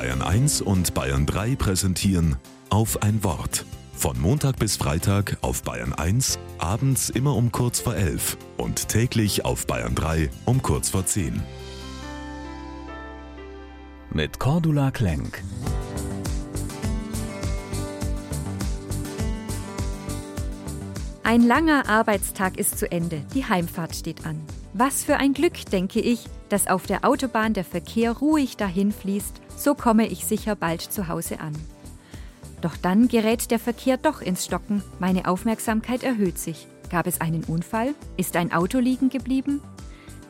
Bayern 1 und Bayern 3 präsentieren auf ein Wort. Von Montag bis Freitag auf Bayern 1, abends immer um kurz vor 11 und täglich auf Bayern 3 um kurz vor 10. Mit Cordula Klenk. Ein langer Arbeitstag ist zu Ende, die Heimfahrt steht an. Was für ein Glück, denke ich, dass auf der Autobahn der Verkehr ruhig dahin fließt, so komme ich sicher bald zu Hause an. Doch dann gerät der Verkehr doch ins Stocken, meine Aufmerksamkeit erhöht sich. Gab es einen Unfall? Ist ein Auto liegen geblieben?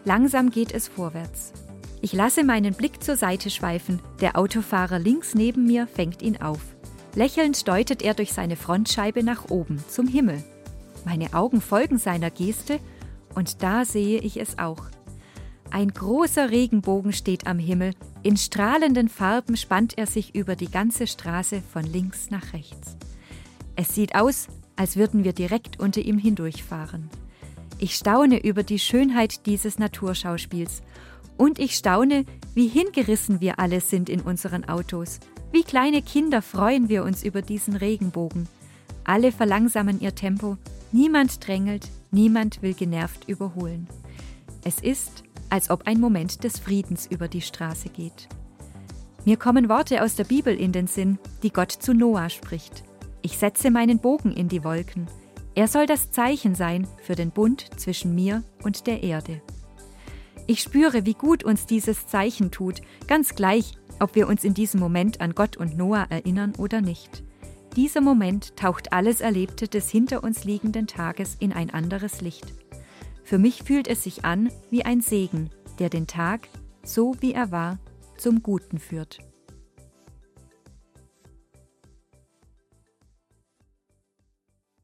Langsam geht es vorwärts. Ich lasse meinen Blick zur Seite schweifen, der Autofahrer links neben mir fängt ihn auf. Lächelnd deutet er durch seine Frontscheibe nach oben, zum Himmel. Meine Augen folgen seiner Geste und da sehe ich es auch. Ein großer Regenbogen steht am Himmel, in strahlenden Farben spannt er sich über die ganze Straße von links nach rechts. Es sieht aus, als würden wir direkt unter ihm hindurchfahren. Ich staune über die Schönheit dieses Naturschauspiels und ich staune, wie hingerissen wir alle sind in unseren Autos. Wie kleine Kinder freuen wir uns über diesen Regenbogen. Alle verlangsamen ihr Tempo, niemand drängelt, niemand will genervt überholen. Es ist, als ob ein Moment des Friedens über die Straße geht. Mir kommen Worte aus der Bibel in den Sinn, die Gott zu Noah spricht. Ich setze meinen Bogen in die Wolken. Er soll das Zeichen sein für den Bund zwischen mir und der Erde. Ich spüre, wie gut uns dieses Zeichen tut, ganz gleich, ob wir uns in diesem Moment an Gott und Noah erinnern oder nicht. Dieser Moment taucht alles Erlebte des hinter uns liegenden Tages in ein anderes Licht. Für mich fühlt es sich an wie ein Segen, der den Tag, so wie er war, zum Guten führt.